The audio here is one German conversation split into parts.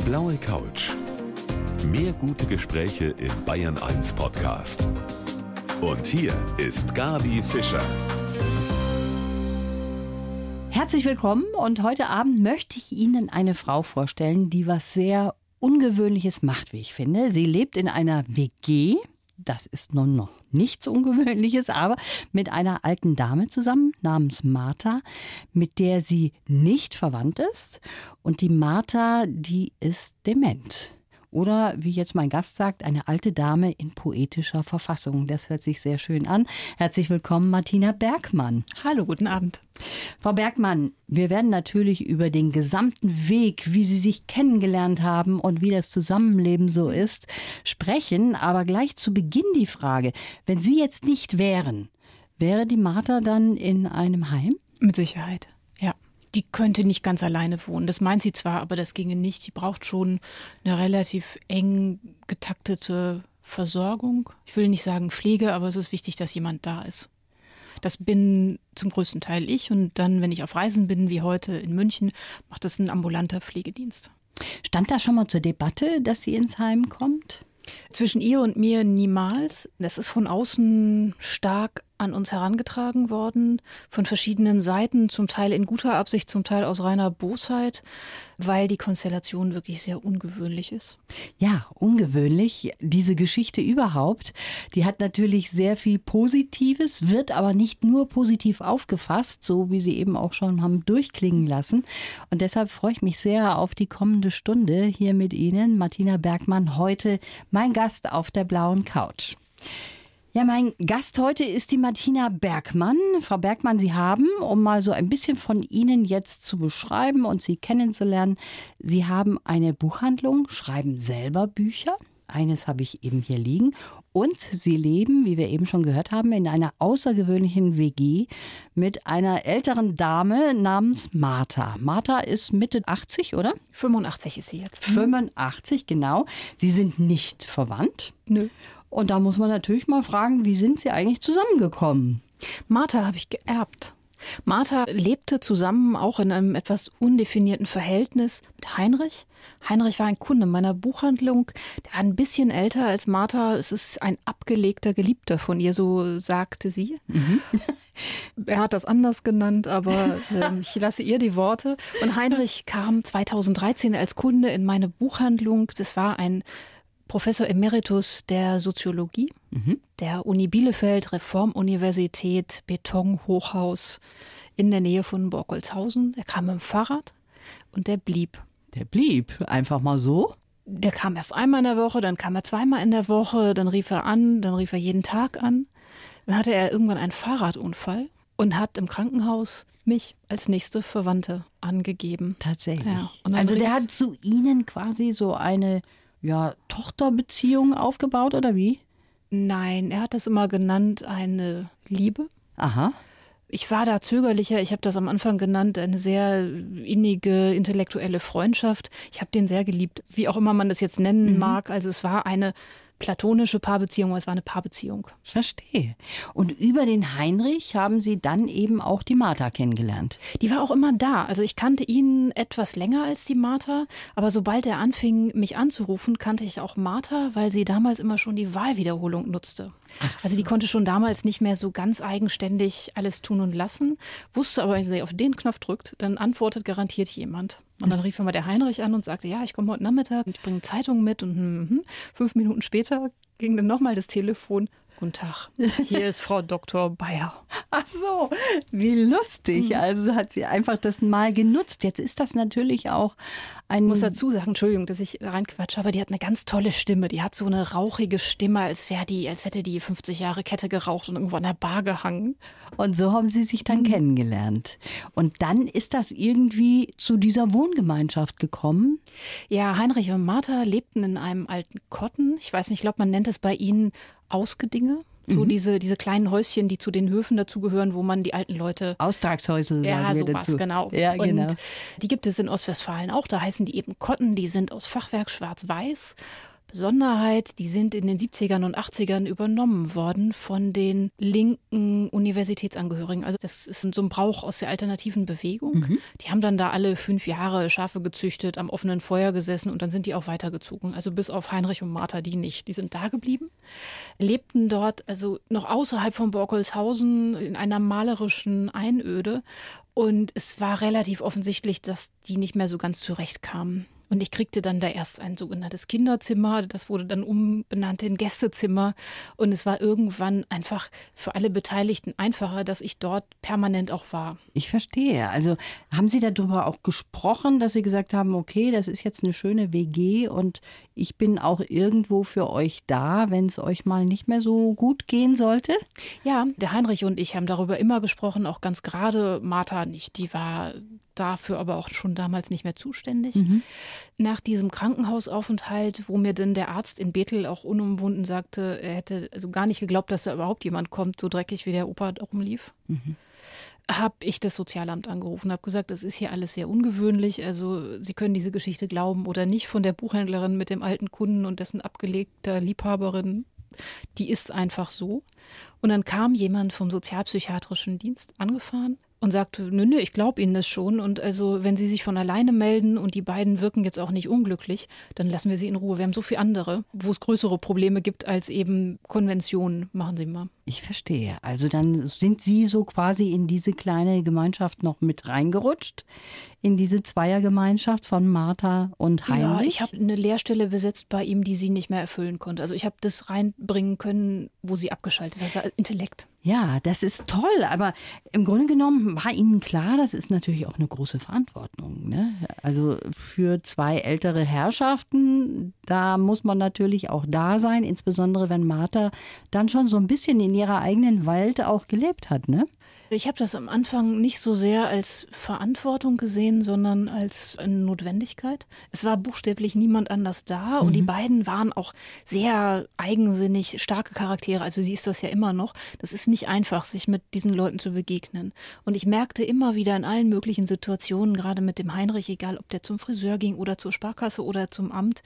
Die blaue Couch. Mehr gute Gespräche im Bayern 1 Podcast. Und hier ist Gabi Fischer. Herzlich willkommen und heute Abend möchte ich Ihnen eine Frau vorstellen, die was sehr Ungewöhnliches macht, wie ich finde. Sie lebt in einer WG. Das ist nun noch nichts Ungewöhnliches, aber mit einer alten Dame zusammen namens Martha, mit der sie nicht verwandt ist. Und die Martha, die ist dement. Oder wie jetzt mein Gast sagt, eine alte Dame in poetischer Verfassung. Das hört sich sehr schön an. Herzlich willkommen, Martina Bergmann. Hallo, guten Abend. Frau Bergmann, wir werden natürlich über den gesamten Weg, wie Sie sich kennengelernt haben und wie das Zusammenleben so ist, sprechen. Aber gleich zu Beginn die Frage, wenn Sie jetzt nicht wären, wäre die Martha dann in einem Heim? Mit Sicherheit die könnte nicht ganz alleine wohnen. Das meint sie zwar, aber das ginge nicht. Die braucht schon eine relativ eng getaktete Versorgung. Ich will nicht sagen Pflege, aber es ist wichtig, dass jemand da ist. Das bin zum größten Teil ich und dann, wenn ich auf Reisen bin, wie heute in München, macht das ein ambulanter Pflegedienst. Stand da schon mal zur Debatte, dass sie ins Heim kommt? Zwischen ihr und mir niemals. Das ist von außen stark an uns herangetragen worden, von verschiedenen Seiten, zum Teil in guter Absicht, zum Teil aus reiner Bosheit, weil die Konstellation wirklich sehr ungewöhnlich ist. Ja, ungewöhnlich. Diese Geschichte überhaupt, die hat natürlich sehr viel Positives, wird aber nicht nur positiv aufgefasst, so wie Sie eben auch schon haben durchklingen lassen. Und deshalb freue ich mich sehr auf die kommende Stunde hier mit Ihnen. Martina Bergmann, heute mein Gast auf der blauen Couch. Ja, mein Gast heute ist die Martina Bergmann. Frau Bergmann, Sie haben, um mal so ein bisschen von Ihnen jetzt zu beschreiben und Sie kennenzulernen, Sie haben eine Buchhandlung, schreiben selber Bücher. Eines habe ich eben hier liegen. Und Sie leben, wie wir eben schon gehört haben, in einer außergewöhnlichen WG mit einer älteren Dame namens Martha. Martha ist Mitte 80, oder? 85 ist sie jetzt. 85, genau. Sie sind nicht verwandt. Nö. Und da muss man natürlich mal fragen, wie sind Sie eigentlich zusammengekommen? Martha habe ich geerbt. Martha lebte zusammen auch in einem etwas undefinierten Verhältnis mit Heinrich. Heinrich war ein Kunde meiner Buchhandlung, der war ein bisschen älter als Martha. Es ist ein abgelegter Geliebter von ihr, so sagte sie. Mhm. er hat das anders genannt, aber äh, ich lasse ihr die Worte. Und Heinrich kam 2013 als Kunde in meine Buchhandlung. Das war ein Professor Emeritus der Soziologie mhm. der Uni Bielefeld, Reformuniversität, Betonhochhaus in der Nähe von Borkolzhausen. Er kam im Fahrrad und der blieb. Der blieb einfach mal so? Der kam erst einmal in der Woche, dann kam er zweimal in der Woche, dann rief er an, dann rief er jeden Tag an. Dann hatte er irgendwann einen Fahrradunfall und hat im Krankenhaus mich als nächste Verwandte angegeben. Tatsächlich. Ja, also der hat zu Ihnen quasi so eine ja, Tochterbeziehung aufgebaut oder wie? Nein, er hat das immer genannt, eine Liebe. Aha. Ich war da zögerlicher. Ich habe das am Anfang genannt, eine sehr innige intellektuelle Freundschaft. Ich habe den sehr geliebt, wie auch immer man das jetzt nennen mhm. mag. Also es war eine platonische Paarbeziehung, es war eine Paarbeziehung. Verstehe. Und über den Heinrich haben Sie dann eben auch die Martha kennengelernt. Die war auch immer da. Also ich kannte ihn etwas länger als die Martha, aber sobald er anfing, mich anzurufen, kannte ich auch Martha, weil sie damals immer schon die Wahlwiederholung nutzte. So. Also die konnte schon damals nicht mehr so ganz eigenständig alles tun und lassen, wusste aber, wenn sie auf den Knopf drückt, dann antwortet garantiert jemand. Und dann rief immer der Heinrich an und sagte, ja, ich komme heute Nachmittag, ich bringe Zeitung mit und hm, hm. fünf Minuten später ging dann nochmal das Telefon. Guten Tag, hier ist Frau Dr. Bayer. Ach so, wie lustig. Mhm. Also hat sie einfach das mal genutzt. Jetzt ist das natürlich auch ein. Muss dazu sagen, Entschuldigung, dass ich reinquatsche, aber die hat eine ganz tolle Stimme. Die hat so eine rauchige Stimme, als wäre die, als hätte die 50 Jahre Kette geraucht und irgendwo an der Bar gehangen. Und so haben sie sich dann mhm. kennengelernt. Und dann ist das irgendwie zu dieser Wohngemeinschaft gekommen? Ja, Heinrich und Martha lebten in einem alten Kotten. Ich weiß nicht, ich glaube, man nennt es bei ihnen Ausgedinge. So mhm. diese, diese kleinen Häuschen, die zu den Höfen dazugehören, wo man die alten Leute. Austragshäusel, ja, sagen wir sowas, dazu. genau. Ja, genau. Und die gibt es in Ostwestfalen auch. Da heißen die eben Kotten, die sind aus Fachwerk schwarz-weiß. Besonderheit, die sind in den 70ern und 80ern übernommen worden von den linken Universitätsangehörigen. Also das ist so ein Brauch aus der alternativen Bewegung. Mhm. Die haben dann da alle fünf Jahre Schafe gezüchtet, am offenen Feuer gesessen und dann sind die auch weitergezogen. Also bis auf Heinrich und Martha, die nicht. Die sind da geblieben, lebten dort also noch außerhalb von Borkelshausen in einer malerischen Einöde. Und es war relativ offensichtlich, dass die nicht mehr so ganz zurechtkamen. Und ich kriegte dann da erst ein sogenanntes Kinderzimmer. Das wurde dann umbenannt in Gästezimmer. Und es war irgendwann einfach für alle Beteiligten einfacher, dass ich dort permanent auch war. Ich verstehe. Also haben Sie darüber auch gesprochen, dass Sie gesagt haben, okay, das ist jetzt eine schöne WG und ich bin auch irgendwo für euch da, wenn es euch mal nicht mehr so gut gehen sollte? Ja, der Heinrich und ich haben darüber immer gesprochen, auch ganz gerade Martha nicht. Die war dafür aber auch schon damals nicht mehr zuständig. Mhm. Nach diesem Krankenhausaufenthalt, wo mir dann der Arzt in Bethel auch unumwunden sagte, er hätte also gar nicht geglaubt, dass da überhaupt jemand kommt, so dreckig wie der Opa darum lief. Mhm habe ich das Sozialamt angerufen, habe gesagt, das ist hier alles sehr ungewöhnlich. Also Sie können diese Geschichte glauben oder nicht von der Buchhändlerin mit dem alten Kunden und dessen abgelegter Liebhaberin. Die ist einfach so. Und dann kam jemand vom sozialpsychiatrischen Dienst angefahren, und sagte, nö, nö, ich glaube Ihnen das schon. Und also, wenn Sie sich von alleine melden und die beiden wirken jetzt auch nicht unglücklich, dann lassen wir Sie in Ruhe. Wir haben so viele andere, wo es größere Probleme gibt als eben Konventionen. Machen Sie mal. Ich verstehe. Also dann sind Sie so quasi in diese kleine Gemeinschaft noch mit reingerutscht, in diese Zweiergemeinschaft von Martha und Heinrich. Ja, ich habe eine Lehrstelle besetzt bei ihm, die sie nicht mehr erfüllen konnte. Also ich habe das reinbringen können, wo sie abgeschaltet hat. Intellekt. Ja, das ist toll, aber im Grunde genommen war Ihnen klar, das ist natürlich auch eine große Verantwortung. Ne? Also für zwei ältere Herrschaften, da muss man natürlich auch da sein, insbesondere wenn Martha dann schon so ein bisschen in ihrer eigenen Welt auch gelebt hat. Ne? Ich habe das am Anfang nicht so sehr als Verantwortung gesehen, sondern als eine Notwendigkeit. Es war buchstäblich niemand anders da mhm. und die mhm. beiden waren auch sehr eigensinnig, starke Charaktere. Also sie ist das ja immer noch. Das ist nicht einfach, sich mit diesen Leuten zu begegnen. Und ich merkte immer wieder in allen möglichen Situationen, gerade mit dem Heinrich, egal ob der zum Friseur ging oder zur Sparkasse oder zum Amt,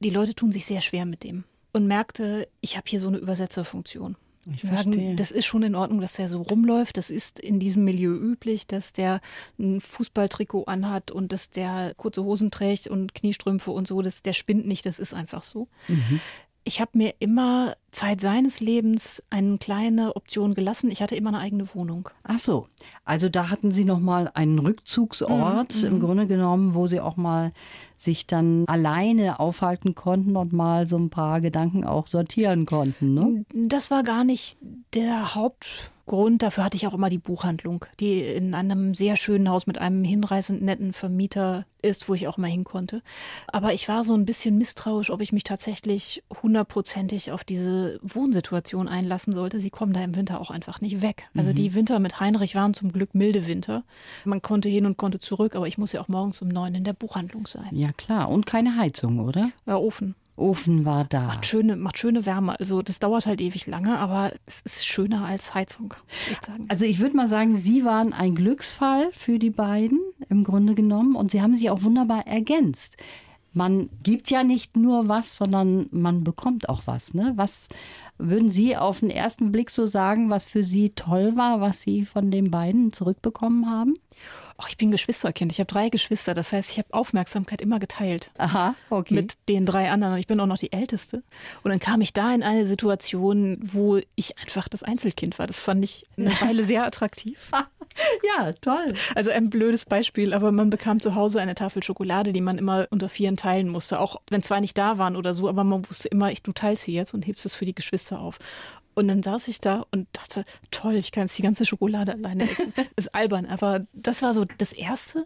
die Leute tun sich sehr schwer mit dem. Und merkte, ich habe hier so eine Übersetzerfunktion. Ich verstehe. Das ist schon in Ordnung, dass der so rumläuft. Das ist in diesem Milieu üblich, dass der ein Fußballtrikot anhat und dass der kurze Hosen trägt und Kniestrümpfe und so. Das, der spinnt nicht, das ist einfach so. Mhm. Ich habe mir immer Zeit seines Lebens eine kleine Option gelassen. Ich hatte immer eine eigene Wohnung. Ach so, also da hatten Sie noch mal einen Rückzugsort mhm. im Grunde genommen, wo Sie auch mal sich dann alleine aufhalten konnten und mal so ein paar Gedanken auch sortieren konnten. Ne? Das war gar nicht der Hauptgrund. Dafür hatte ich auch immer die Buchhandlung, die in einem sehr schönen Haus mit einem hinreißend netten Vermieter ist, wo ich auch mal hin konnte. Aber ich war so ein bisschen misstrauisch, ob ich mich tatsächlich hundertprozentig auf diese Wohnsituation einlassen sollte. Sie kommen da im Winter auch einfach nicht weg. Also mhm. die Winter mit Heinrich waren zum Glück milde Winter. Man konnte hin und konnte zurück, aber ich muss ja auch morgens um neun in der Buchhandlung sein. Ja, klar. Und keine Heizung, oder? Ja, Ofen. Ofen war da. Macht schöne, macht schöne Wärme. Also das dauert halt ewig lange, aber es ist schöner als Heizung, ich sagen. Also ich würde mal sagen, Sie waren ein Glücksfall für die beiden im Grunde genommen und Sie haben sie auch wunderbar ergänzt. Man gibt ja nicht nur was, sondern man bekommt auch was. Ne? Was würden Sie auf den ersten Blick so sagen, was für Sie toll war, was Sie von den beiden zurückbekommen haben? Oh, ich bin Geschwisterkind. Ich habe drei Geschwister. Das heißt, ich habe Aufmerksamkeit immer geteilt. Aha, okay. Mit den drei anderen. Ich bin auch noch die Älteste. Und dann kam ich da in eine Situation, wo ich einfach das Einzelkind war. Das fand ich eine Weile sehr attraktiv. ja, toll. Also ein blödes Beispiel, aber man bekam zu Hause eine Tafel Schokolade, die man immer unter vieren teilen musste. Auch wenn zwei nicht da waren oder so, aber man wusste immer, ich, du teilst sie jetzt und hebst es für die Geschwister auf. Und dann saß ich da und dachte, toll, ich kann jetzt die ganze Schokolade alleine essen. ist albern, aber das war so das Erste.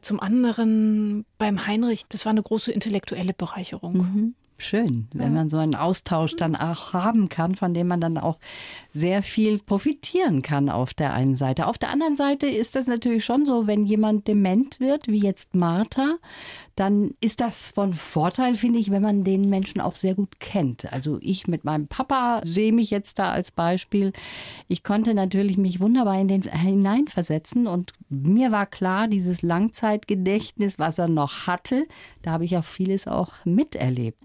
Zum anderen beim Heinrich, das war eine große intellektuelle Bereicherung. Mhm. Schön, wenn man so einen Austausch dann auch haben kann, von dem man dann auch sehr viel profitieren kann auf der einen Seite. Auf der anderen Seite ist das natürlich schon so, wenn jemand dement wird, wie jetzt Martha, dann ist das von Vorteil, finde ich, wenn man den Menschen auch sehr gut kennt. Also ich mit meinem Papa sehe mich jetzt da als Beispiel. Ich konnte natürlich mich wunderbar in den hineinversetzen und mir war klar, dieses Langzeitgedächtnis, was er noch hatte, da habe ich auch vieles auch miterlebt.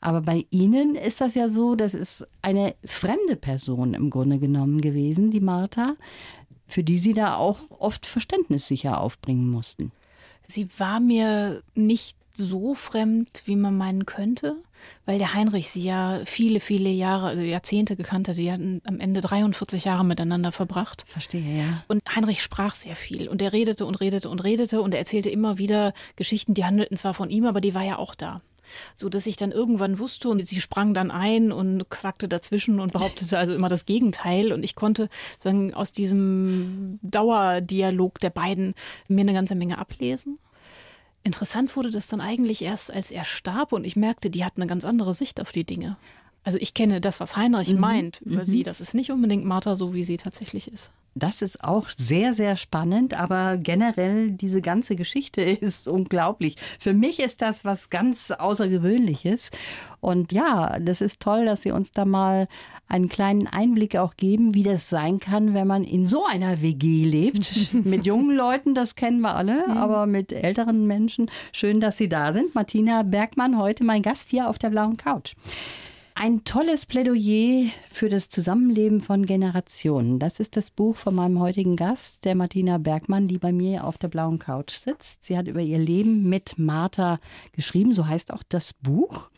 Aber bei Ihnen ist das ja so, das ist eine fremde Person im Grunde genommen gewesen, die Martha, für die Sie da auch oft Verständnis sicher aufbringen mussten. Sie war mir nicht so fremd, wie man meinen könnte, weil der Heinrich sie ja viele, viele Jahre, also Jahrzehnte gekannt hat. Die hatten am Ende 43 Jahre miteinander verbracht. Verstehe, ja. Und Heinrich sprach sehr viel und er redete und redete und redete und er erzählte immer wieder Geschichten, die handelten zwar von ihm, aber die war ja auch da so dass ich dann irgendwann wusste und sie sprang dann ein und quackte dazwischen und behauptete also immer das Gegenteil und ich konnte sagen aus diesem Dauerdialog der beiden mir eine ganze Menge ablesen Interessant wurde das dann eigentlich erst, als er starb und ich merkte, die hat eine ganz andere Sicht auf die Dinge. Also ich kenne das, was Heinrich mhm. meint über mhm. sie. Das ist nicht unbedingt Martha so, wie sie tatsächlich ist. Das ist auch sehr, sehr spannend, aber generell diese ganze Geschichte ist unglaublich. Für mich ist das was ganz Außergewöhnliches. Und ja, das ist toll, dass Sie uns da mal einen kleinen Einblick auch geben, wie das sein kann, wenn man in so einer WG lebt. mit jungen Leuten, das kennen wir alle, mhm. aber mit älteren Menschen. Schön, dass Sie da sind. Martina Bergmann, heute mein Gast hier auf der blauen Couch. Ein tolles Plädoyer für das Zusammenleben von Generationen. Das ist das Buch von meinem heutigen Gast, der Martina Bergmann, die bei mir auf der blauen Couch sitzt. Sie hat über ihr Leben mit Martha geschrieben, so heißt auch das Buch.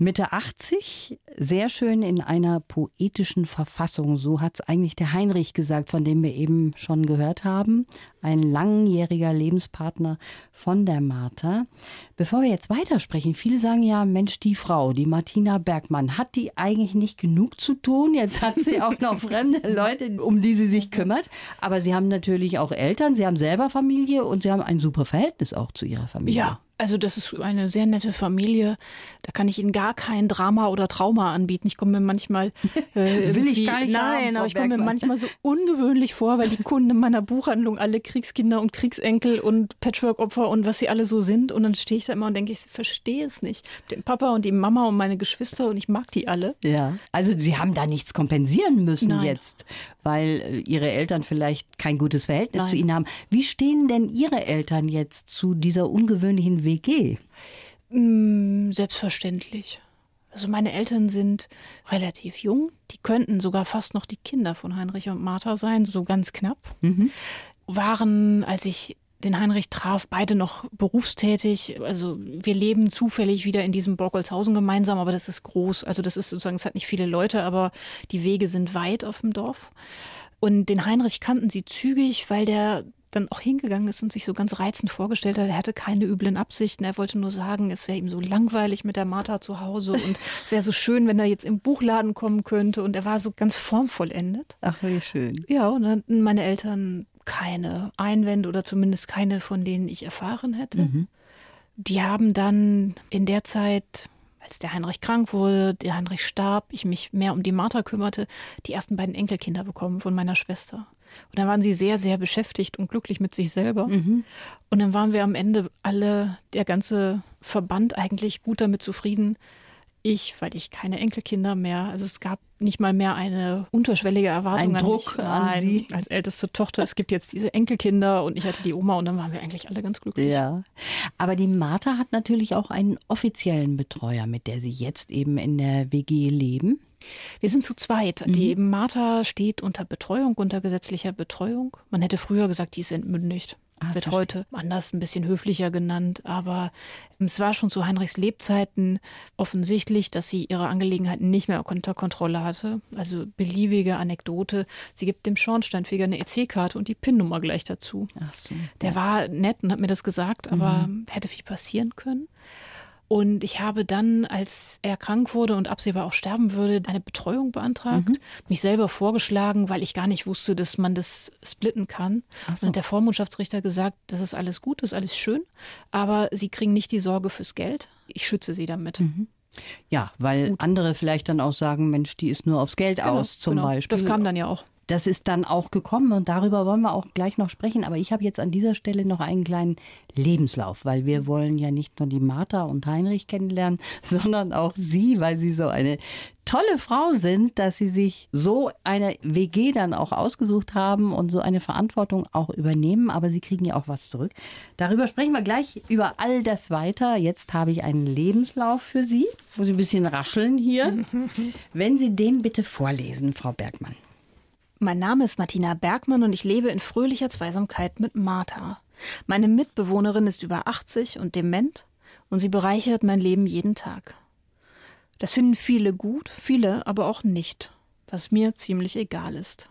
Mitte 80, sehr schön in einer poetischen Verfassung. So hat es eigentlich der Heinrich gesagt, von dem wir eben schon gehört haben. Ein langjähriger Lebenspartner von der Martha. Bevor wir jetzt weitersprechen, viele sagen ja, Mensch, die Frau, die Martina Bergmann, hat die eigentlich nicht genug zu tun? Jetzt hat sie auch noch fremde Leute, um die sie sich kümmert. Aber sie haben natürlich auch Eltern, sie haben selber Familie und sie haben ein super Verhältnis auch zu ihrer Familie. Ja, also das ist eine sehr nette Familie. Da kann ich Ihnen gar kein Drama oder Trauma anbieten. Ich komme mir manchmal äh, will ich gar nicht nein, haben, aber ich komme mir manchmal so ungewöhnlich vor, weil die Kunden in meiner Buchhandlung alle Kriegskinder und Kriegsenkel und Patchwork-Opfer und was sie alle so sind. Und dann stehe ich da immer und denke, ich verstehe es nicht. Den Papa und die Mama und meine Geschwister und ich mag die alle. Ja, also Sie haben da nichts kompensieren müssen nein. jetzt, weil äh, Ihre Eltern vielleicht kein gutes Verhältnis nein. zu Ihnen haben. Wie stehen denn Ihre Eltern jetzt zu dieser ungewöhnlichen WG? Mm, selbstverständlich. Also meine Eltern sind relativ jung. Die könnten sogar fast noch die Kinder von Heinrich und Martha sein, so ganz knapp. Mhm. Waren, als ich den Heinrich traf, beide noch berufstätig. Also wir leben zufällig wieder in diesem Borkolshausen gemeinsam, aber das ist groß. Also das ist sozusagen, es hat nicht viele Leute, aber die Wege sind weit auf dem Dorf. Und den Heinrich kannten sie zügig, weil der dann auch hingegangen ist und sich so ganz reizend vorgestellt hat, er hatte keine üblen Absichten, er wollte nur sagen, es wäre ihm so langweilig mit der Martha zu Hause und es wäre so schön, wenn er jetzt im Buchladen kommen könnte und er war so ganz formvollendet. Ach, wie schön. Ja, und dann hatten meine Eltern keine Einwände oder zumindest keine, von denen ich erfahren hätte. Mhm. Die haben dann in der Zeit als der Heinrich krank wurde, der Heinrich starb, ich mich mehr um die Martha kümmerte, die ersten beiden Enkelkinder bekommen von meiner Schwester. Und dann waren sie sehr, sehr beschäftigt und glücklich mit sich selber. Mhm. Und dann waren wir am Ende alle, der ganze Verband eigentlich gut damit zufrieden. Ich, weil ich keine Enkelkinder mehr, also es gab nicht mal mehr eine unterschwellige Erwartung Ein an Druck mich. Nein, an Sie. Als älteste Tochter, es gibt jetzt diese Enkelkinder und ich hatte die Oma und dann waren wir eigentlich alle ganz glücklich. Ja, aber die Martha hat natürlich auch einen offiziellen Betreuer, mit der Sie jetzt eben in der WG leben. Wir sind zu zweit. Mhm. Die Martha steht unter Betreuung, unter gesetzlicher Betreuung. Man hätte früher gesagt, die ist entmündigt. Ah, wird verstehe. heute anders ein bisschen höflicher genannt. Aber es war schon zu Heinrichs Lebzeiten offensichtlich, dass sie ihre Angelegenheiten nicht mehr unter Kontrolle hatte. Also beliebige Anekdote. Sie gibt dem Schornsteinfeger eine EC-Karte und die PIN-Nummer gleich dazu. Ach so. Der ja. war nett und hat mir das gesagt, aber mhm. hätte viel passieren können. Und ich habe dann, als er krank wurde und absehbar auch sterben würde, eine Betreuung beantragt, mhm. mich selber vorgeschlagen, weil ich gar nicht wusste, dass man das splitten kann. So. Und der Vormundschaftsrichter gesagt, das ist alles gut, das ist alles schön, aber Sie kriegen nicht die Sorge fürs Geld. Ich schütze Sie damit. Mhm. Ja, weil Gut. andere vielleicht dann auch sagen, Mensch, die ist nur aufs Geld genau, aus zum genau. Beispiel. Das kam dann ja auch. Das ist dann auch gekommen und darüber wollen wir auch gleich noch sprechen. Aber ich habe jetzt an dieser Stelle noch einen kleinen Lebenslauf, weil wir wollen ja nicht nur die Martha und Heinrich kennenlernen, sondern auch Sie, weil Sie so eine tolle Frau sind, dass Sie sich so eine WG dann auch ausgesucht haben und so eine Verantwortung auch übernehmen. Aber Sie kriegen ja auch was zurück. Darüber sprechen wir gleich über all das weiter. Jetzt habe ich einen Lebenslauf für Sie. Muss ich ein bisschen rascheln hier. Wenn Sie den bitte vorlesen, Frau Bergmann. Mein Name ist Martina Bergmann und ich lebe in fröhlicher Zweisamkeit mit Martha. Meine Mitbewohnerin ist über 80 und dement und sie bereichert mein Leben jeden Tag. Das finden viele gut, viele aber auch nicht, was mir ziemlich egal ist.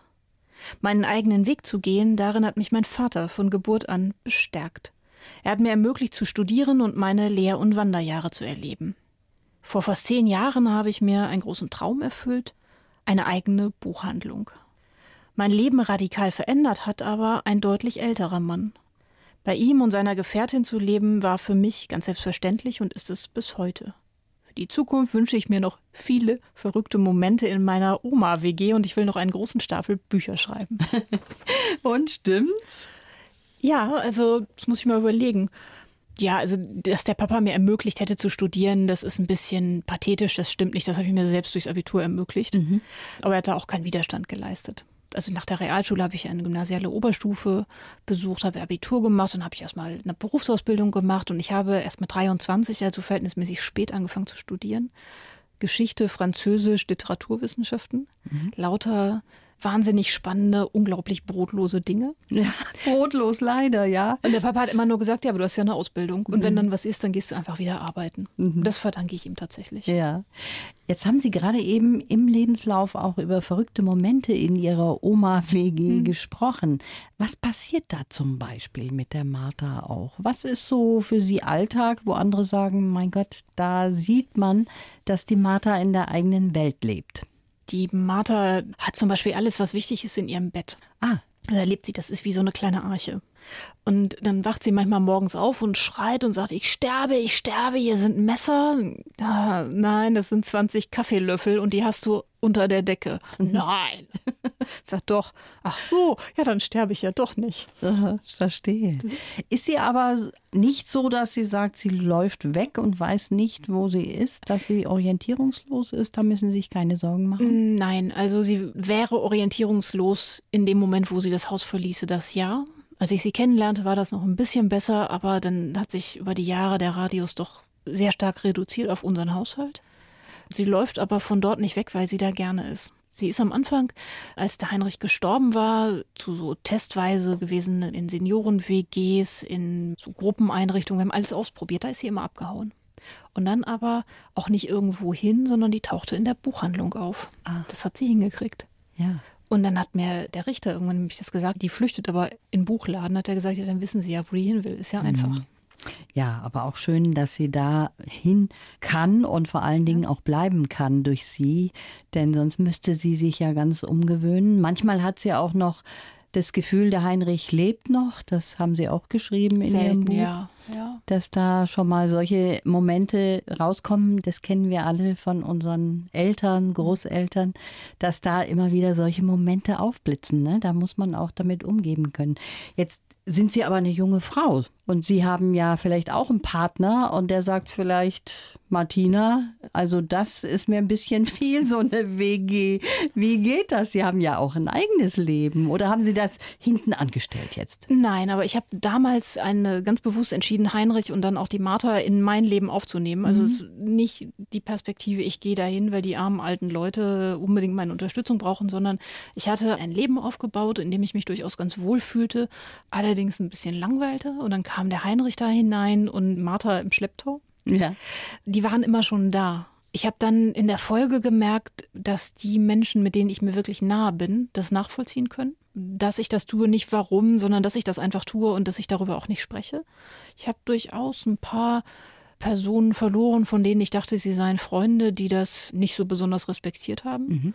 Meinen eigenen Weg zu gehen, darin hat mich mein Vater von Geburt an bestärkt. Er hat mir ermöglicht zu studieren und meine Lehr- und Wanderjahre zu erleben. Vor fast zehn Jahren habe ich mir einen großen Traum erfüllt, eine eigene Buchhandlung. Mein Leben radikal verändert hat aber ein deutlich älterer Mann. Bei ihm und seiner Gefährtin zu leben war für mich ganz selbstverständlich und ist es bis heute. Für die Zukunft wünsche ich mir noch viele verrückte Momente in meiner Oma-WG und ich will noch einen großen Stapel Bücher schreiben. und stimmt's? Ja, also das muss ich mal überlegen. Ja, also dass der Papa mir ermöglicht hätte zu studieren, das ist ein bisschen pathetisch, das stimmt nicht. Das habe ich mir selbst durchs Abitur ermöglicht. Mhm. Aber er hat da auch keinen Widerstand geleistet. Also nach der Realschule habe ich eine gymnasiale Oberstufe besucht, habe Abitur gemacht und habe ich erstmal eine Berufsausbildung gemacht und ich habe erst mit 23, also verhältnismäßig spät angefangen zu studieren. Geschichte, Französisch, Literaturwissenschaften, mhm. lauter wahnsinnig spannende, unglaublich brotlose Dinge. Ja, brotlos leider, ja. Und der Papa hat immer nur gesagt, ja, aber du hast ja eine Ausbildung. Und mhm. wenn dann was ist, dann gehst du einfach wieder arbeiten. Mhm. Das verdanke ich ihm tatsächlich. Ja. Jetzt haben Sie gerade eben im Lebenslauf auch über verrückte Momente in Ihrer Oma-WG mhm. gesprochen. Was passiert da zum Beispiel mit der Martha auch? Was ist so für Sie Alltag, wo andere sagen, mein Gott, da sieht man, dass die Martha in der eigenen Welt lebt? Die Martha hat zum Beispiel alles, was wichtig ist, in ihrem Bett. Ah. Da lebt sie, das ist wie so eine kleine Arche. Und dann wacht sie manchmal morgens auf und schreit und sagt, ich sterbe, ich sterbe, hier sind Messer. Ah, nein, das sind 20 Kaffeelöffel und die hast du unter der Decke. Mhm. Nein. Sagt doch, ach so, ja, dann sterbe ich ja doch nicht. Ich verstehe. Ist sie aber nicht so, dass sie sagt, sie läuft weg und weiß nicht, wo sie ist, dass sie orientierungslos ist? Da müssen Sie sich keine Sorgen machen? Nein, also sie wäre orientierungslos in dem Moment, wo sie das Haus verließe, das Jahr. Als ich sie kennenlernte, war das noch ein bisschen besser, aber dann hat sich über die Jahre der Radius doch sehr stark reduziert auf unseren Haushalt. Sie läuft aber von dort nicht weg, weil sie da gerne ist. Sie ist am Anfang, als der Heinrich gestorben war, zu so testweise gewesen in Senioren-WGs, in so Gruppeneinrichtungen, wir haben alles ausprobiert, da ist sie immer abgehauen. Und dann aber auch nicht irgendwo hin, sondern die tauchte in der Buchhandlung auf. Ah. Das hat sie hingekriegt. Ja. Und dann hat mir der Richter irgendwann nämlich das gesagt, die flüchtet aber in Buchladen, hat er gesagt, ja, dann wissen Sie ja, wo die hin will. Ist ja einfach. Mhm. Ja, aber auch schön, dass sie da hin kann und vor allen Dingen auch bleiben kann durch sie, denn sonst müsste sie sich ja ganz umgewöhnen. Manchmal hat sie auch noch das Gefühl, der Heinrich lebt noch, das haben Sie auch geschrieben in Selten, Ihrem Buch, ja, ja. dass da schon mal solche Momente rauskommen, das kennen wir alle von unseren Eltern, Großeltern, dass da immer wieder solche Momente aufblitzen. Ne? Da muss man auch damit umgehen können. Jetzt sind Sie aber eine junge Frau und Sie haben ja vielleicht auch einen Partner und der sagt vielleicht, Martina, also das ist mir ein bisschen viel, so eine WG. Wie geht das? Sie haben ja auch ein eigenes Leben oder haben Sie das hinten angestellt jetzt? Nein, aber ich habe damals eine, ganz bewusst entschieden, Heinrich und dann auch die Martha in mein Leben aufzunehmen. Also mhm. es ist nicht die Perspektive, ich gehe dahin, weil die armen alten Leute unbedingt meine Unterstützung brauchen, sondern ich hatte ein Leben aufgebaut, in dem ich mich durchaus ganz wohl fühlte. Allerdings allerdings ein bisschen langweilte. Und dann kam der Heinrich da hinein und Martha im Schlepptau. Ja. Die waren immer schon da. Ich habe dann in der Folge gemerkt, dass die Menschen, mit denen ich mir wirklich nahe bin, das nachvollziehen können. Dass ich das tue, nicht warum, sondern dass ich das einfach tue und dass ich darüber auch nicht spreche. Ich habe durchaus ein paar Personen verloren, von denen ich dachte, sie seien Freunde, die das nicht so besonders respektiert haben. Mhm.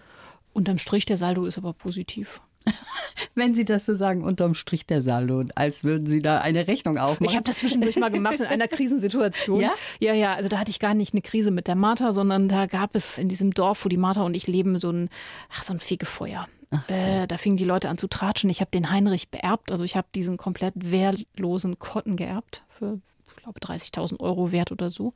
Unterm Strich, der Saldo ist aber positiv. Wenn Sie das so sagen, unterm Strich der Saldo, als würden Sie da eine Rechnung aufmachen. Ich habe das zwischendurch mal gemacht in einer Krisensituation. Ja? Ja, ja, also da hatte ich gar nicht eine Krise mit der Martha, sondern da gab es in diesem Dorf, wo die Martha und ich leben, so ein, ach, so ein Fegefeuer. Äh, da fingen die Leute an zu tratschen. Ich habe den Heinrich beerbt, also ich habe diesen komplett wehrlosen Kotten geerbt für ich glaube 30.000 Euro wert oder so.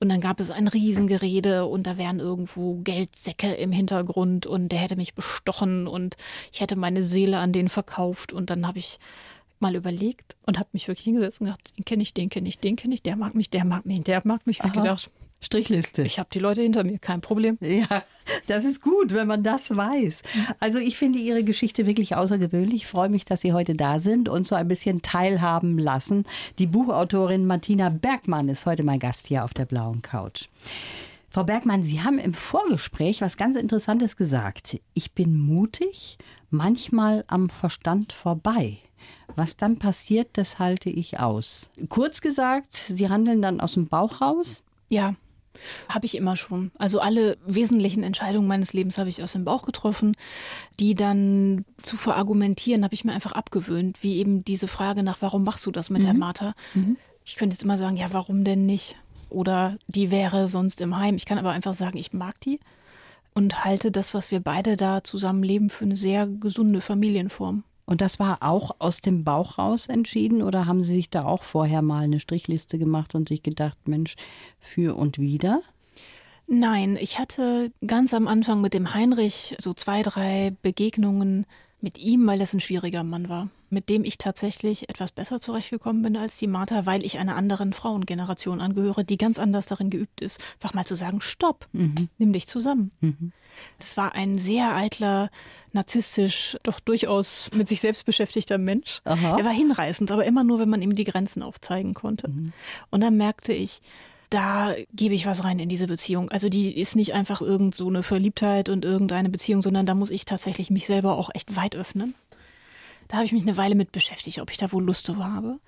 Und dann gab es ein Riesengerede und da wären irgendwo Geldsäcke im Hintergrund und der hätte mich bestochen und ich hätte meine Seele an den verkauft. Und dann habe ich mal überlegt und habe mich wirklich hingesetzt und gedacht, den kenne ich, den kenne ich, den kenne ich, der mag mich, der mag mich, der mag mich. Ich habe gedacht, Strichliste. Ich habe die Leute hinter mir, kein Problem. Ja, das ist gut, wenn man das weiß. Also ich finde Ihre Geschichte wirklich außergewöhnlich. Ich freue mich, dass Sie heute da sind und so ein bisschen teilhaben lassen. Die Buchautorin Martina Bergmann ist heute mein Gast hier auf der blauen Couch. Frau Bergmann, Sie haben im Vorgespräch was ganz Interessantes gesagt. Ich bin mutig, manchmal am Verstand vorbei. Was dann passiert, das halte ich aus. Kurz gesagt, Sie handeln dann aus dem Bauch raus? Ja, habe ich immer schon. Also alle wesentlichen Entscheidungen meines Lebens habe ich aus dem Bauch getroffen. Die dann zu verargumentieren, habe ich mir einfach abgewöhnt, wie eben diese Frage nach, warum machst du das mit mhm. der Martha? Mhm. Ich könnte jetzt immer sagen, ja, warum denn nicht? Oder die wäre sonst im Heim. Ich kann aber einfach sagen, ich mag die und halte das, was wir beide da zusammenleben, für eine sehr gesunde Familienform. Und das war auch aus dem Bauch raus entschieden oder haben Sie sich da auch vorher mal eine Strichliste gemacht und sich gedacht, Mensch, für und wieder? Nein, ich hatte ganz am Anfang mit dem Heinrich so zwei, drei Begegnungen mit ihm, weil das ein schwieriger Mann war, mit dem ich tatsächlich etwas besser zurechtgekommen bin als die Martha, weil ich einer anderen Frauengeneration angehöre, die ganz anders darin geübt ist, einfach mal zu sagen, stopp, mhm. nimm dich zusammen. Mhm. Es war ein sehr eitler, narzisstisch, doch durchaus mit sich selbst beschäftigter Mensch. Aha. Der war hinreißend, aber immer nur, wenn man ihm die Grenzen aufzeigen konnte. Mhm. Und dann merkte ich, da gebe ich was rein in diese Beziehung. Also die ist nicht einfach irgend so eine Verliebtheit und irgendeine Beziehung, sondern da muss ich tatsächlich mich selber auch echt weit öffnen. Da habe ich mich eine Weile mit beschäftigt, ob ich da wohl Lust zu habe.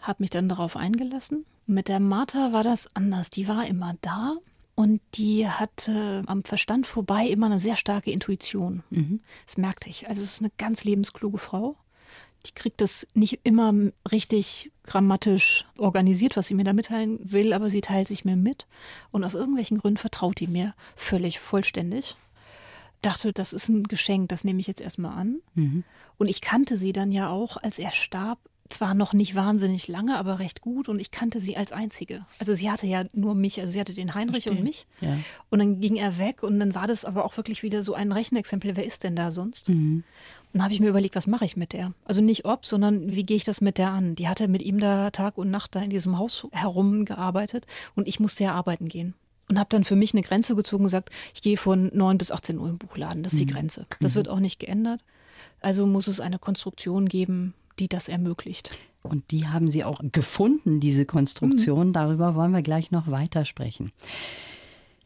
Habe mich dann darauf eingelassen. Mit der Martha war das anders. Die war immer da und die hatte am Verstand vorbei immer eine sehr starke Intuition. Mhm. Das merkte ich. Also es ist eine ganz lebenskluge Frau die kriegt das nicht immer richtig grammatisch organisiert, was sie mir da mitteilen will, aber sie teilt sich mir mit. Und aus irgendwelchen Gründen vertraut die mir völlig vollständig. Dachte, das ist ein Geschenk, das nehme ich jetzt erstmal an. Mhm. Und ich kannte sie dann ja auch, als er starb, zwar noch nicht wahnsinnig lange, aber recht gut und ich kannte sie als einzige. Also sie hatte ja nur mich, also sie hatte den Heinrich Verstehe. und mich. Ja. Und dann ging er weg und dann war das aber auch wirklich wieder so ein Rechenexempel. Wer ist denn da sonst? Mhm. Und dann habe ich mir überlegt, was mache ich mit der? Also nicht ob, sondern wie gehe ich das mit der an? Die hatte mit ihm da Tag und Nacht da in diesem Haus herumgearbeitet und ich musste ja arbeiten gehen. Und habe dann für mich eine Grenze gezogen und gesagt, ich gehe von 9 bis 18 Uhr im Buchladen. Das ist mhm. die Grenze. Das mhm. wird auch nicht geändert. Also muss es eine Konstruktion geben, die das ermöglicht. Und die haben Sie auch gefunden, diese Konstruktion. Mhm. Darüber wollen wir gleich noch weitersprechen.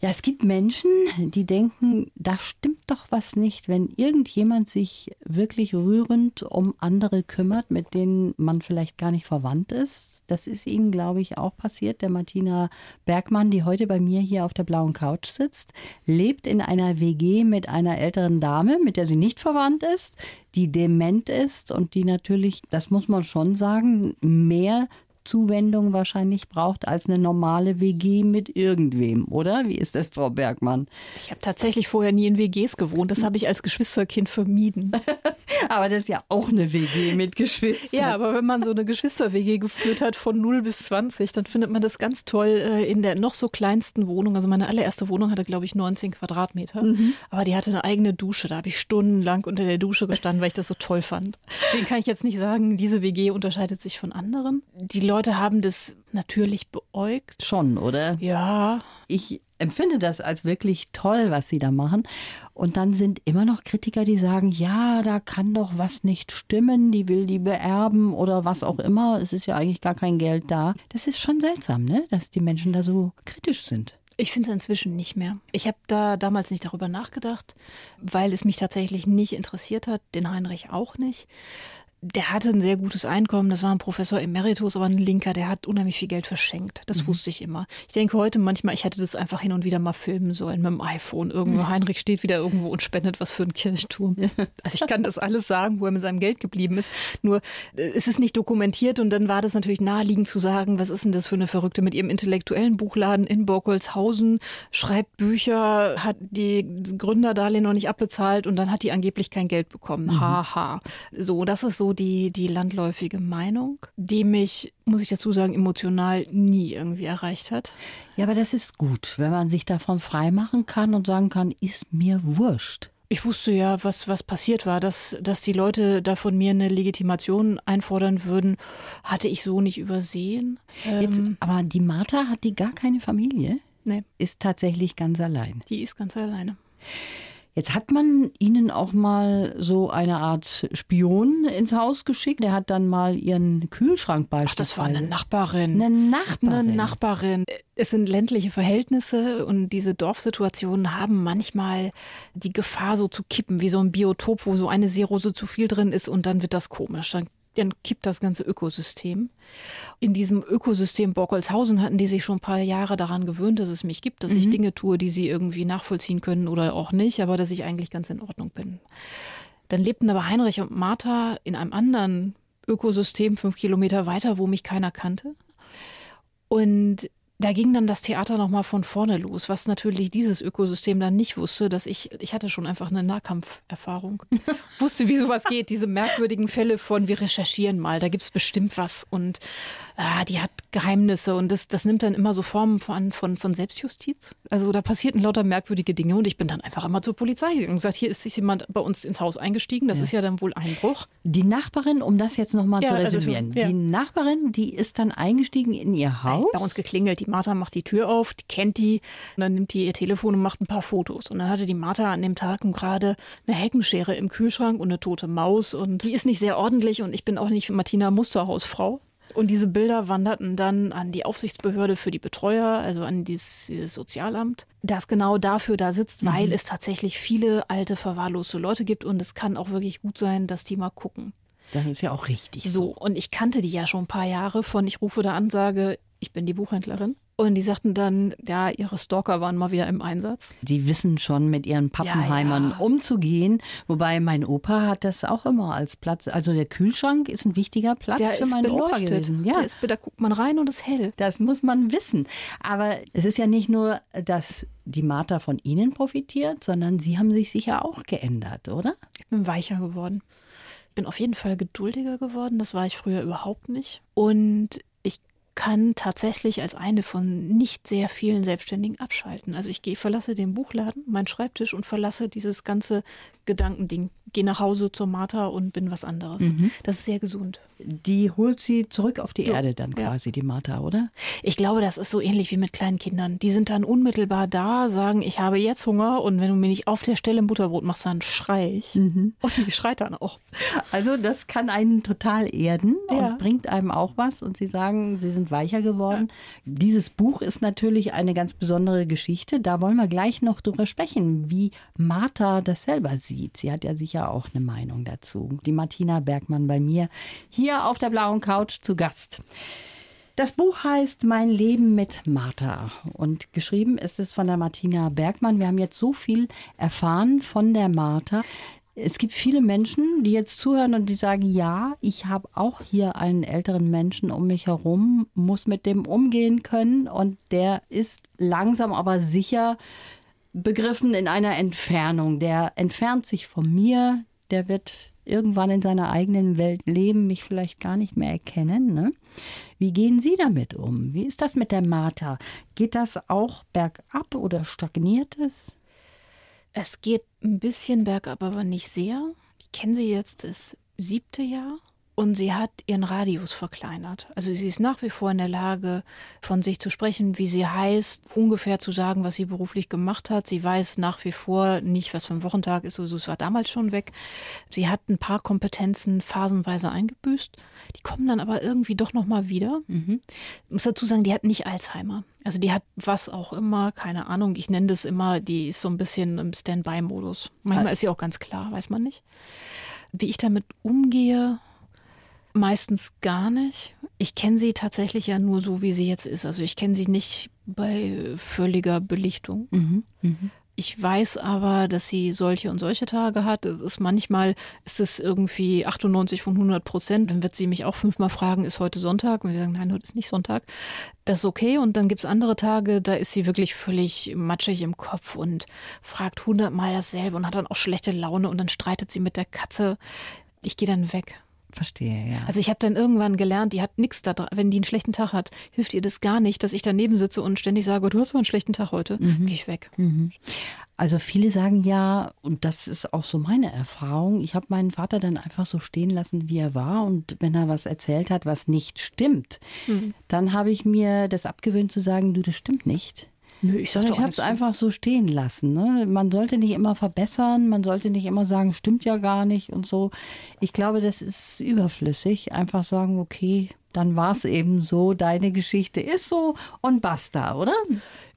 Ja, es gibt Menschen, die denken, da stimmt doch was nicht, wenn irgendjemand sich wirklich rührend um andere kümmert, mit denen man vielleicht gar nicht verwandt ist. Das ist Ihnen, glaube ich, auch passiert. Der Martina Bergmann, die heute bei mir hier auf der blauen Couch sitzt, lebt in einer WG mit einer älteren Dame, mit der sie nicht verwandt ist, die dement ist und die natürlich, das muss man schon sagen, mehr Zuwendung wahrscheinlich braucht als eine normale WG mit irgendwem, oder? Wie ist das, Frau Bergmann? Ich habe tatsächlich vorher nie in WGs gewohnt. Das habe ich als Geschwisterkind vermieden. aber das ist ja auch eine WG mit Geschwistern. Ja, aber wenn man so eine Geschwister-WG geführt hat von 0 bis 20, dann findet man das ganz toll äh, in der noch so kleinsten Wohnung. Also meine allererste Wohnung hatte, glaube ich, 19 Quadratmeter. Mhm. Aber die hatte eine eigene Dusche. Da habe ich stundenlang unter der Dusche gestanden, weil ich das so toll fand. Deswegen kann ich jetzt nicht sagen, diese WG unterscheidet sich von anderen. Die Leute haben das natürlich beäugt. Schon, oder? Ja. Ich empfinde das als wirklich toll, was sie da machen. Und dann sind immer noch Kritiker, die sagen, ja, da kann doch was nicht stimmen, die will die beerben oder was auch immer. Es ist ja eigentlich gar kein Geld da. Das ist schon seltsam, ne? dass die Menschen da so kritisch sind. Ich finde es inzwischen nicht mehr. Ich habe da damals nicht darüber nachgedacht, weil es mich tatsächlich nicht interessiert hat, den Heinrich auch nicht der hatte ein sehr gutes Einkommen, das war ein Professor Emeritus, aber ein Linker, der hat unheimlich viel Geld verschenkt. Das mhm. wusste ich immer. Ich denke heute manchmal, ich hätte das einfach hin und wieder mal filmen sollen mit dem iPhone. Irgendwo, Heinrich steht wieder irgendwo und spendet was für einen Kirchturm. Also ich kann das alles sagen, wo er mit seinem Geld geblieben ist. Nur äh, es ist nicht dokumentiert und dann war das natürlich naheliegend zu sagen, was ist denn das für eine Verrückte mit ihrem intellektuellen Buchladen in Borkholzhausen, schreibt Bücher, hat die Gründerdarlehen noch nicht abbezahlt und dann hat die angeblich kein Geld bekommen. Mhm. Haha. So, das ist so die, die landläufige Meinung, die mich, muss ich dazu sagen, emotional nie irgendwie erreicht hat. Ja, aber das ist gut, wenn man sich davon freimachen kann und sagen kann, ist mir wurscht. Ich wusste ja, was, was passiert war, dass, dass die Leute da von mir eine Legitimation einfordern würden, hatte ich so nicht übersehen. Jetzt, ähm, aber die Martha hat die gar keine Familie? Nee. Ist tatsächlich ganz allein. Die ist ganz alleine. Jetzt hat man Ihnen auch mal so eine Art Spion ins Haus geschickt. Der hat dann mal Ihren Kühlschrank beispielsweise. Ach, das war eine Nachbarin. Eine Nachbarin. Eine Nachbarin. Es sind ländliche Verhältnisse und diese Dorfsituationen haben manchmal die Gefahr, so zu kippen, wie so ein Biotop, wo so eine Seerose zu viel drin ist und dann wird das komisch. Dann dann kippt das ganze Ökosystem. In diesem Ökosystem Borkolzhausen hatten die sich schon ein paar Jahre daran gewöhnt, dass es mich gibt, dass mhm. ich Dinge tue, die sie irgendwie nachvollziehen können oder auch nicht, aber dass ich eigentlich ganz in Ordnung bin. Dann lebten aber Heinrich und Martha in einem anderen Ökosystem fünf Kilometer weiter, wo mich keiner kannte. Und da ging dann das Theater nochmal von vorne los, was natürlich dieses Ökosystem dann nicht wusste, dass ich, ich hatte schon einfach eine Nahkampferfahrung. wusste, wie sowas geht, diese merkwürdigen Fälle von, wir recherchieren mal, da gibt's bestimmt was und ah, die hat Geheimnisse und das, das nimmt dann immer so Formen von, von, von Selbstjustiz. Also da passierten lauter merkwürdige Dinge und ich bin dann einfach immer zur Polizei gegangen und gesagt, hier ist jemand bei uns ins Haus eingestiegen, das ja. ist ja dann wohl Einbruch. Die Nachbarin, um das jetzt nochmal ja, zu also resümieren, also, ja. die Nachbarin, die ist dann eingestiegen in ihr Haus? Bei uns geklingelt, die Martha macht die Tür auf, die kennt die und dann nimmt die ihr Telefon und macht ein paar Fotos. Und dann hatte die Martha an dem Tag gerade eine Heckenschere im Kühlschrank und eine tote Maus und die ist nicht sehr ordentlich und ich bin auch nicht Martina Musterhausfrau. Und diese Bilder wanderten dann an die Aufsichtsbehörde für die Betreuer, also an dieses, dieses Sozialamt, das genau dafür da sitzt, weil mhm. es tatsächlich viele alte, verwahrloste Leute gibt. Und es kann auch wirklich gut sein, dass die mal gucken. Das ist ja auch richtig. So, so. und ich kannte die ja schon ein paar Jahre von, ich rufe da an, sage, ich bin die Buchhändlerin. Und die sagten dann, ja, ihre Stalker waren mal wieder im Einsatz. Die wissen schon, mit ihren Pappenheimern ja, ja. umzugehen. Wobei mein Opa hat das auch immer als Platz. Also der Kühlschrank ist ein wichtiger Platz der für meinen Opa gewesen. Ja. Ist, da guckt man rein und ist hell. Das muss man wissen. Aber es ist ja nicht nur, dass die Martha von Ihnen profitiert, sondern Sie haben sich sicher auch geändert, oder? Ich bin weicher geworden. Ich bin auf jeden Fall geduldiger geworden. Das war ich früher überhaupt nicht. Und kann tatsächlich als eine von nicht sehr vielen Selbstständigen abschalten. Also ich gehe, verlasse den Buchladen, meinen Schreibtisch und verlasse dieses ganze Gedankending. Gehe nach Hause zur Martha und bin was anderes. Mhm. Das ist sehr gesund. Die holt sie zurück auf die ja. Erde dann quasi, ja. die Martha, oder? Ich glaube, das ist so ähnlich wie mit kleinen Kindern. Die sind dann unmittelbar da, sagen, ich habe jetzt Hunger und wenn du mir nicht auf der Stelle ein Butterbrot machst, dann schrei ich. Mhm. Und die schreit dann auch. Also das kann einen total erden ja. und bringt einem auch was. Und sie sagen, sie sind weicher geworden. Dieses Buch ist natürlich eine ganz besondere Geschichte. Da wollen wir gleich noch drüber sprechen, wie Martha das selber sieht. Sie hat ja sicher auch eine Meinung dazu. Die Martina Bergmann bei mir hier auf der blauen Couch zu Gast. Das Buch heißt Mein Leben mit Martha und geschrieben ist es von der Martina Bergmann. Wir haben jetzt so viel erfahren von der Martha. Es gibt viele Menschen, die jetzt zuhören und die sagen, ja, ich habe auch hier einen älteren Menschen um mich herum, muss mit dem umgehen können und der ist langsam aber sicher begriffen in einer Entfernung. Der entfernt sich von mir, der wird irgendwann in seiner eigenen Welt leben, mich vielleicht gar nicht mehr erkennen. Ne? Wie gehen Sie damit um? Wie ist das mit der Martha? Geht das auch bergab oder stagniert es? Es geht ein bisschen bergab, aber nicht sehr. Ich kenne sie jetzt das siebte Jahr und sie hat ihren Radius verkleinert. Also sie ist nach wie vor in der Lage, von sich zu sprechen, wie sie heißt, ungefähr zu sagen, was sie beruflich gemacht hat. Sie weiß nach wie vor nicht, was für ein Wochentag ist. Also es war damals schon weg. Sie hat ein paar Kompetenzen phasenweise eingebüßt. Die kommen dann aber irgendwie doch nochmal wieder. Mhm. Ich muss dazu sagen, die hat nicht Alzheimer. Also die hat was auch immer, keine Ahnung. Ich nenne das immer, die ist so ein bisschen im Standby-Modus. Manchmal ist sie auch ganz klar, weiß man nicht. Wie ich damit umgehe, Meistens gar nicht. Ich kenne sie tatsächlich ja nur so, wie sie jetzt ist. Also ich kenne sie nicht bei völliger Belichtung. Mhm. Mhm. Ich weiß aber, dass sie solche und solche Tage hat. Es ist manchmal, ist es irgendwie 98 von 100 Prozent. Dann wird sie mich auch fünfmal fragen, ist heute Sonntag? Und wir sagen, nein, heute ist nicht Sonntag. Das ist okay. Und dann gibt es andere Tage, da ist sie wirklich völlig matschig im Kopf und fragt hundertmal dasselbe und hat dann auch schlechte Laune und dann streitet sie mit der Katze. Ich gehe dann weg. Verstehe, ja. Also ich habe dann irgendwann gelernt, die hat nichts da dran. Wenn die einen schlechten Tag hat, hilft ihr das gar nicht, dass ich daneben sitze und ständig sage, du hast aber einen schlechten Tag heute. Mhm. Gehe ich weg. Mhm. Also viele sagen ja, und das ist auch so meine Erfahrung, ich habe meinen Vater dann einfach so stehen lassen, wie er war. Und wenn er was erzählt hat, was nicht stimmt, mhm. dann habe ich mir das abgewöhnt zu sagen, du, das stimmt nicht. Nö, ich, ich habe es einfach so stehen lassen. Ne? Man sollte nicht immer verbessern, man sollte nicht immer sagen, stimmt ja gar nicht und so. Ich glaube, das ist überflüssig. Einfach sagen, okay, dann war es eben so, deine Geschichte ist so und basta, oder?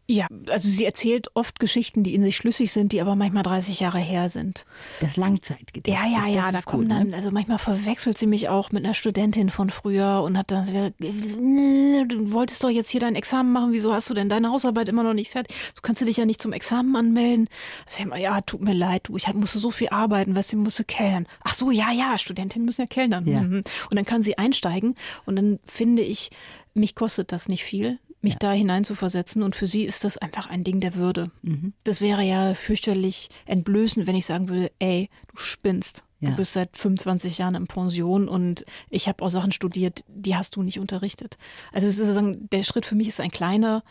Ja, also sie erzählt oft Geschichten, die in sich schlüssig sind, die aber manchmal 30 Jahre her sind. Das Langzeitgedächtnis. Ja, ja, ja, da kommt dann, ne? also manchmal verwechselt sie mich auch mit einer Studentin von früher und hat dann, du wolltest doch jetzt hier dein Examen machen, wieso hast du denn deine Hausarbeit immer noch nicht fertig? Du kannst du dich ja nicht zum Examen anmelden. Also, ja, tut mir leid, du, ich musste so viel arbeiten, weißt du, musste kellnern. Ach so, ja, ja, Studentinnen müssen ja kellnern. Ja. Mhm. Und dann kann sie einsteigen und dann finde ich, mich kostet das nicht viel mich ja. da hineinzuversetzen. Und für sie ist das einfach ein Ding der Würde. Mhm. Das wäre ja fürchterlich entblößend, wenn ich sagen würde, ey, du spinnst. Ja. Du bist seit 25 Jahren in Pension und ich habe auch Sachen studiert, die hast du nicht unterrichtet. Also es ist sozusagen, der Schritt für mich ist ein kleiner.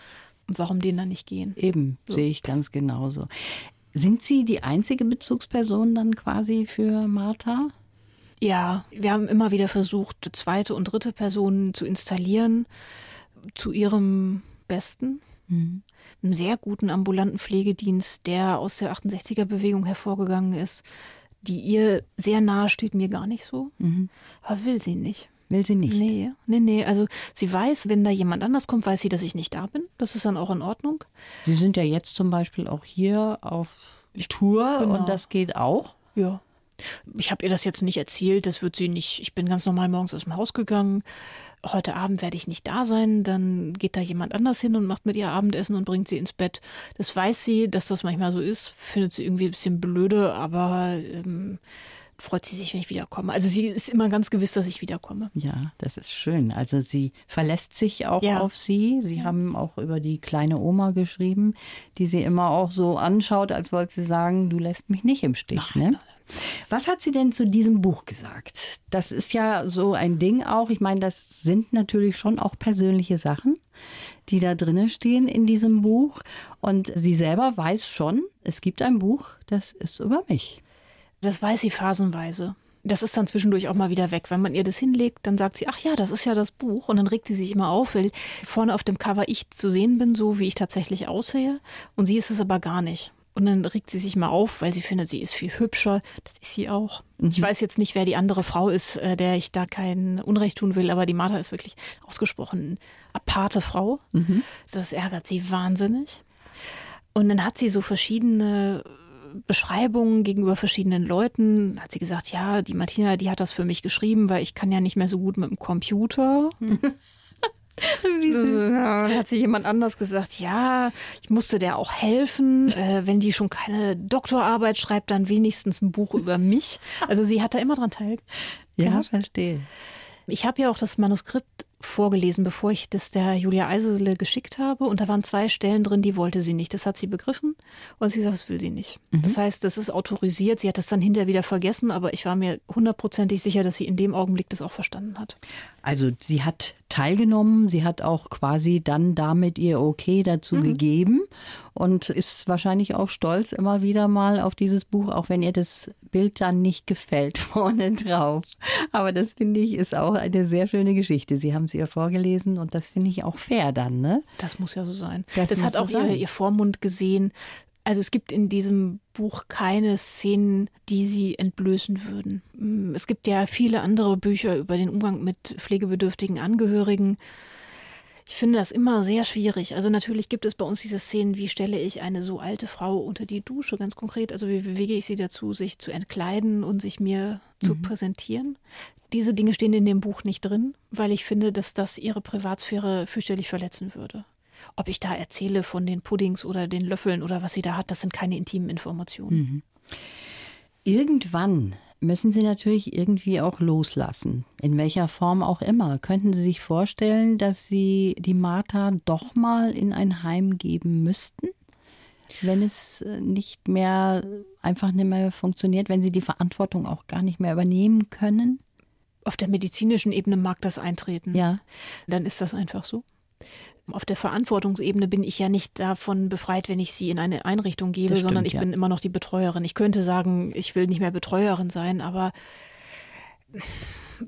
Und warum den dann nicht gehen? Eben, so. sehe ich ganz genauso. Sind Sie die einzige Bezugsperson dann quasi für Martha? Ja, wir haben immer wieder versucht, zweite und dritte Personen zu installieren zu ihrem Besten. Mhm. Einen sehr guten ambulanten Pflegedienst, der aus der 68er-Bewegung hervorgegangen ist, die ihr sehr nahe steht, mir gar nicht so. Mhm. Aber will sie nicht. Will sie nicht? Nee, nee, nee. Also sie weiß, wenn da jemand anders kommt, weiß sie, dass ich nicht da bin. Das ist dann auch in Ordnung. Sie sind ja jetzt zum Beispiel auch hier auf Tour genau. und das geht auch. Ja. Ich habe ihr das jetzt nicht erzählt, das wird sie nicht. Ich bin ganz normal morgens aus dem Haus gegangen. Heute Abend werde ich nicht da sein. Dann geht da jemand anders hin und macht mit ihr Abendessen und bringt sie ins Bett. Das weiß sie, dass das manchmal so ist. Findet sie irgendwie ein bisschen blöde, aber ähm, freut sie sich, wenn ich wiederkomme. Also sie ist immer ganz gewiss, dass ich wiederkomme. Ja, das ist schön. Also sie verlässt sich auch ja. auf sie. Sie ja. haben auch über die kleine Oma geschrieben, die sie immer auch so anschaut, als wollte sie sagen, du lässt mich nicht im Stich. Nein, ne? Was hat sie denn zu diesem Buch gesagt? Das ist ja so ein Ding auch. Ich meine, das sind natürlich schon auch persönliche Sachen, die da drinnen stehen in diesem Buch. Und sie selber weiß schon, es gibt ein Buch, das ist über mich. Das weiß sie phasenweise. Das ist dann zwischendurch auch mal wieder weg. Wenn man ihr das hinlegt, dann sagt sie, ach ja, das ist ja das Buch. Und dann regt sie sich immer auf, weil vorne auf dem Cover ich zu sehen bin, so wie ich tatsächlich aussehe. Und sie ist es aber gar nicht. Und dann regt sie sich mal auf, weil sie findet, sie ist viel hübscher. Das ist sie auch. Mhm. Ich weiß jetzt nicht, wer die andere Frau ist, äh, der ich da kein Unrecht tun will, aber die Martha ist wirklich ausgesprochen aparte Frau. Mhm. Das ärgert sie wahnsinnig. Und dann hat sie so verschiedene Beschreibungen gegenüber verschiedenen Leuten. Hat sie gesagt, ja, die Martina, die hat das für mich geschrieben, weil ich kann ja nicht mehr so gut mit dem Computer. Wie süß. Ja, dann hat sich jemand anders gesagt, ja, ich musste der auch helfen. Äh, wenn die schon keine Doktorarbeit schreibt, dann wenigstens ein Buch über mich. Also sie hat da immer dran teilgenommen. Ja, verstehe. Ich habe ja auch das Manuskript vorgelesen, bevor ich das der Julia Eisele geschickt habe. Und da waren zwei Stellen drin, die wollte sie nicht. Das hat sie begriffen und sie sagt, das will sie nicht. Mhm. Das heißt, das ist autorisiert. Sie hat das dann hinterher wieder vergessen, aber ich war mir hundertprozentig sicher, dass sie in dem Augenblick das auch verstanden hat. Also sie hat teilgenommen, sie hat auch quasi dann damit ihr Okay dazu mhm. gegeben und ist wahrscheinlich auch stolz immer wieder mal auf dieses Buch, auch wenn ihr das Bild dann nicht gefällt vorne drauf. Aber das finde ich ist auch eine sehr schöne Geschichte. Sie haben es ihr vorgelesen und das finde ich auch fair dann, ne? Das muss ja so sein. Das, das hat auch so ihr, ihr Vormund gesehen. Also es gibt in diesem Buch keine Szenen, die sie entblößen würden. Mm, es gibt ja viele andere Bücher über den Umgang mit pflegebedürftigen Angehörigen. Ich finde das immer sehr schwierig. Also natürlich gibt es bei uns diese Szenen, wie stelle ich eine so alte Frau unter die Dusche, ganz konkret. Also wie bewege ich sie dazu, sich zu entkleiden und sich mir mhm. zu präsentieren. Diese Dinge stehen in dem Buch nicht drin, weil ich finde, dass das ihre Privatsphäre fürchterlich verletzen würde. Ob ich da erzähle von den Puddings oder den Löffeln oder was sie da hat, das sind keine intimen Informationen. Mhm. Irgendwann müssen Sie natürlich irgendwie auch loslassen. In welcher Form auch immer. Könnten Sie sich vorstellen, dass Sie die Martha doch mal in ein Heim geben müssten? Wenn es äh, nicht mehr, einfach nicht mehr funktioniert, wenn Sie die Verantwortung auch gar nicht mehr übernehmen können? Auf der medizinischen Ebene mag das eintreten. Ja. Dann ist das einfach so. Auf der Verantwortungsebene bin ich ja nicht davon befreit, wenn ich sie in eine Einrichtung gebe, stimmt, sondern ich ja. bin immer noch die Betreuerin. Ich könnte sagen, ich will nicht mehr Betreuerin sein, aber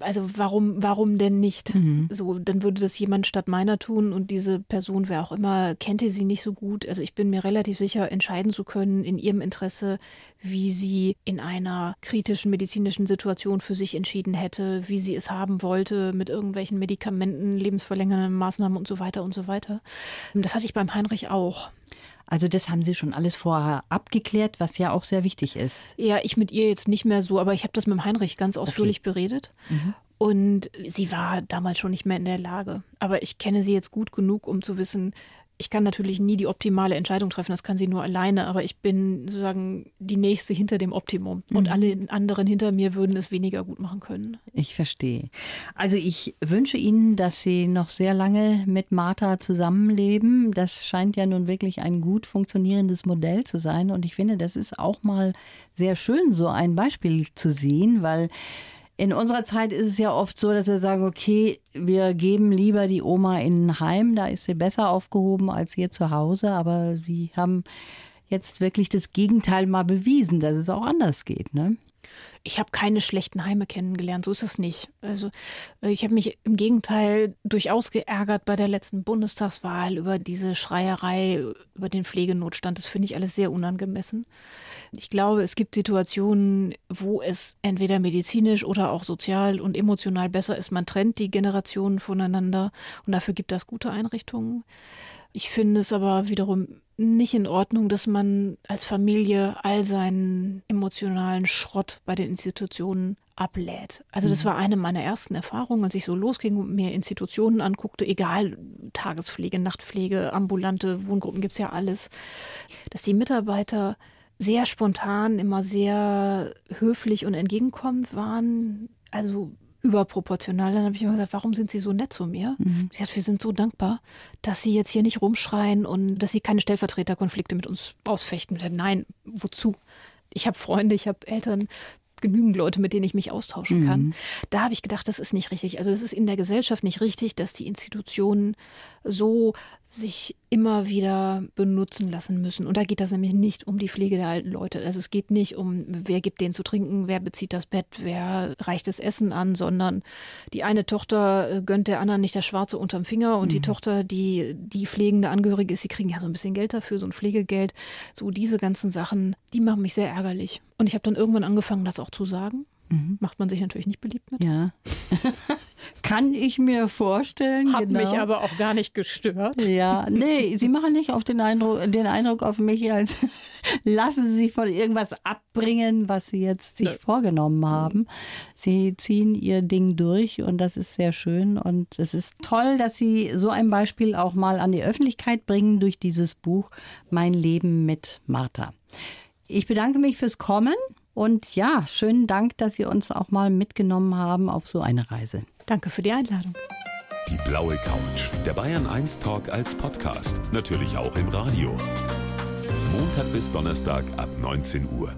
also warum, warum denn nicht? Mhm. So, dann würde das jemand statt meiner tun und diese Person, wer auch immer, kennte sie nicht so gut. Also ich bin mir relativ sicher, entscheiden zu können in ihrem Interesse, wie sie in einer kritischen medizinischen Situation für sich entschieden hätte, wie sie es haben wollte, mit irgendwelchen Medikamenten, lebensverlängernden Maßnahmen und so weiter und so weiter. Das hatte ich beim Heinrich auch. Also das haben Sie schon alles vorher abgeklärt, was ja auch sehr wichtig ist. Ja, ich mit ihr jetzt nicht mehr so, aber ich habe das mit dem Heinrich ganz ausführlich okay. beredet. Mhm. Und sie war damals schon nicht mehr in der Lage. Aber ich kenne sie jetzt gut genug, um zu wissen, ich kann natürlich nie die optimale Entscheidung treffen, das kann sie nur alleine, aber ich bin sozusagen die nächste hinter dem Optimum. Und mhm. alle anderen hinter mir würden es weniger gut machen können. Ich verstehe. Also ich wünsche Ihnen, dass Sie noch sehr lange mit Martha zusammenleben. Das scheint ja nun wirklich ein gut funktionierendes Modell zu sein. Und ich finde, das ist auch mal sehr schön, so ein Beispiel zu sehen, weil in unserer Zeit ist es ja oft so, dass wir sagen, okay, wir geben lieber die Oma in ein Heim, da ist sie besser aufgehoben als hier zu Hause, aber sie haben jetzt wirklich das Gegenteil mal bewiesen, dass es auch anders geht, ne? Ich habe keine schlechten Heime kennengelernt, so ist es nicht. Also äh, ich habe mich im Gegenteil durchaus geärgert bei der letzten Bundestagswahl über diese Schreierei, über den Pflegenotstand. Das finde ich alles sehr unangemessen. Ich glaube, es gibt Situationen, wo es entweder medizinisch oder auch sozial und emotional besser ist. Man trennt die Generationen voneinander und dafür gibt es gute Einrichtungen. Ich finde es aber wiederum nicht in Ordnung, dass man als Familie all seinen emotionalen Schrott bei den Institutionen ablädt. Also das mhm. war eine meiner ersten Erfahrungen, als ich so losging und mir Institutionen anguckte, egal Tagespflege, Nachtpflege, ambulante Wohngruppen gibt es ja alles, dass die Mitarbeiter sehr spontan, immer sehr höflich und entgegenkommend waren. Also überproportional. Dann habe ich immer gesagt, warum sind Sie so nett zu mir? Mhm. Sie hat, wir sind so dankbar, dass Sie jetzt hier nicht rumschreien und dass Sie keine Stellvertreterkonflikte mit uns ausfechten. Nein, wozu? Ich habe Freunde, ich habe Eltern, genügend Leute, mit denen ich mich austauschen kann. Mhm. Da habe ich gedacht, das ist nicht richtig. Also es ist in der Gesellschaft nicht richtig, dass die Institutionen so sich immer wieder benutzen lassen müssen. Und da geht das nämlich nicht um die Pflege der alten Leute. Also es geht nicht um, wer gibt denen zu trinken, wer bezieht das Bett, wer reicht das Essen an, sondern die eine Tochter äh, gönnt der anderen nicht das Schwarze unterm Finger und mhm. die Tochter, die die pflegende Angehörige ist, sie kriegen ja so ein bisschen Geld dafür, so ein Pflegegeld. So diese ganzen Sachen, die machen mich sehr ärgerlich. Und ich habe dann irgendwann angefangen, das auch zu sagen. Mhm. Macht man sich natürlich nicht beliebt mit. Ja. Kann ich mir vorstellen. Hat genau. mich aber auch gar nicht gestört. Ja, nee, Sie machen nicht auf den Eindruck, den Eindruck auf mich, als lassen Sie sich von irgendwas abbringen, was Sie jetzt sich nee. vorgenommen haben. Sie ziehen Ihr Ding durch und das ist sehr schön. Und es ist toll, dass Sie so ein Beispiel auch mal an die Öffentlichkeit bringen durch dieses Buch Mein Leben mit Martha. Ich bedanke mich fürs Kommen. Und ja, schönen Dank, dass Sie uns auch mal mitgenommen haben auf so eine Reise. Danke für die Einladung. Die blaue Couch, der Bayern 1 Talk als Podcast, natürlich auch im Radio. Montag bis Donnerstag ab 19 Uhr.